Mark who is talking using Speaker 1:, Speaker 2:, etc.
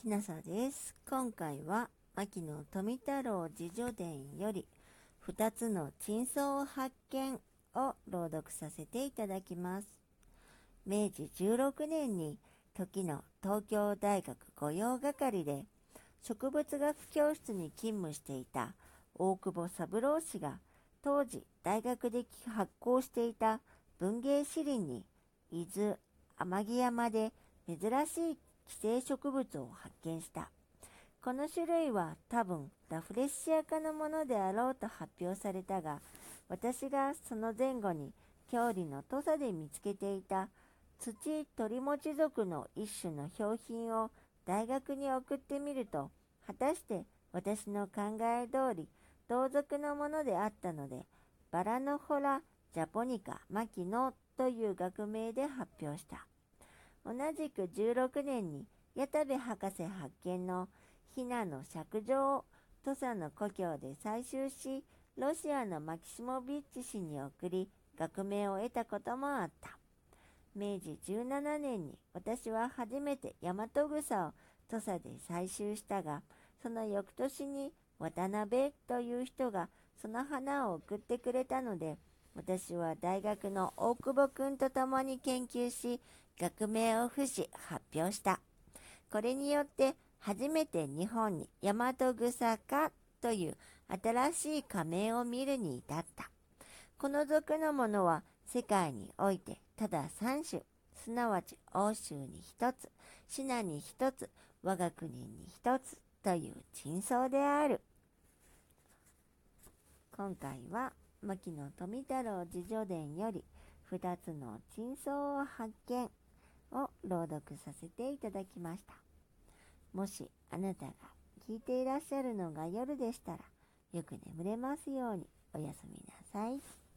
Speaker 1: きなさです。今回は、牧野富太郎自叙伝より、2つの珍相発見を朗読させていただきます。明治16年に、時の東京大学御用係で、植物学教室に勤務していた大久保三郎氏が、当時大学で発行していた文芸詩林に、伊豆天城山で珍しい寄生植物を発見した。この種類は多分ラフレッシア科のものであろうと発表されたが、私がその前後に郷里の土佐で見つけていた土鳥持ち族の一種の標品を大学に送ってみると、果たして私の考え通り同族のものであったので、バラノホラ・ジャポニカ・マキノという学名で発表した。同じく16年に矢田部博士発見のヒナの尺状を土佐の故郷で採集し、ロシアのマキシモビッチ氏に送り、学名を得たこともあった。明治17年に私は初めて大和草を土佐で採集したが、その翌年に渡辺という人がその花を送ってくれたので、私は大学の大久保くんと共に研究し、学名を付し発表した。これによって初めて日本に大和草科という新しい仮名を見るに至った。この属のものは世界においてただ3種、すなわち欧州に1つ、シナに1つ、我が国に1つという珍相である。今回は牧野富太郎自叙伝より2つの珍相を発見を朗読させていただきました。もしあなたが聞いていらっしゃるのが夜でしたら、よく眠れますようにおやすみなさい。